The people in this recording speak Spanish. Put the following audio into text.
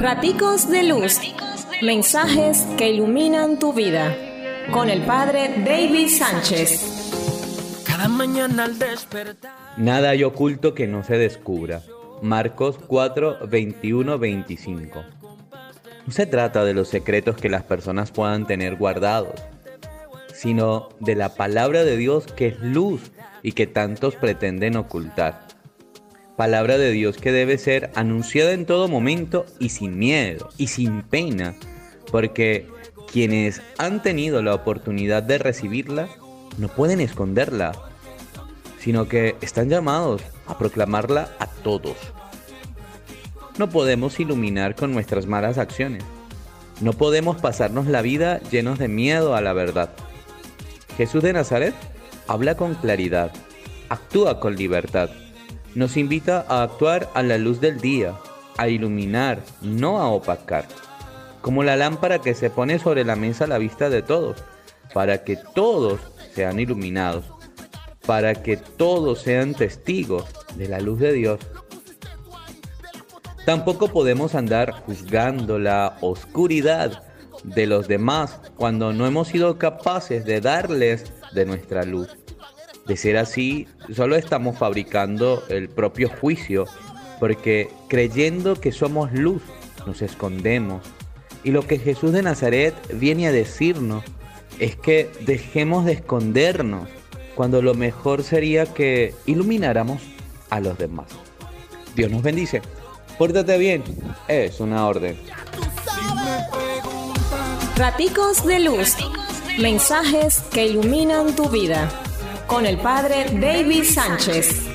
Raticos de Luz. Mensajes que iluminan tu vida. Con el Padre David Sánchez. Cada mañana al despertar. Nada hay oculto que no se descubra. Marcos 4, 21, 25. No se trata de los secretos que las personas puedan tener guardados, sino de la palabra de Dios que es luz y que tantos pretenden ocultar palabra de Dios que debe ser anunciada en todo momento y sin miedo y sin pena, porque quienes han tenido la oportunidad de recibirla no pueden esconderla, sino que están llamados a proclamarla a todos. No podemos iluminar con nuestras malas acciones. No podemos pasarnos la vida llenos de miedo a la verdad. Jesús de Nazaret habla con claridad, actúa con libertad nos invita a actuar a la luz del día, a iluminar, no a opacar, como la lámpara que se pone sobre la mesa a la vista de todos, para que todos sean iluminados, para que todos sean testigos de la luz de Dios. Tampoco podemos andar juzgando la oscuridad de los demás cuando no hemos sido capaces de darles de nuestra luz. De ser así, solo estamos fabricando el propio juicio, porque creyendo que somos luz, nos escondemos. Y lo que Jesús de Nazaret viene a decirnos es que dejemos de escondernos, cuando lo mejor sería que ilumináramos a los demás. Dios nos bendice. Pórtate bien, es una orden. Raticos de luz. Mensajes que iluminan tu vida con el padre David Sánchez.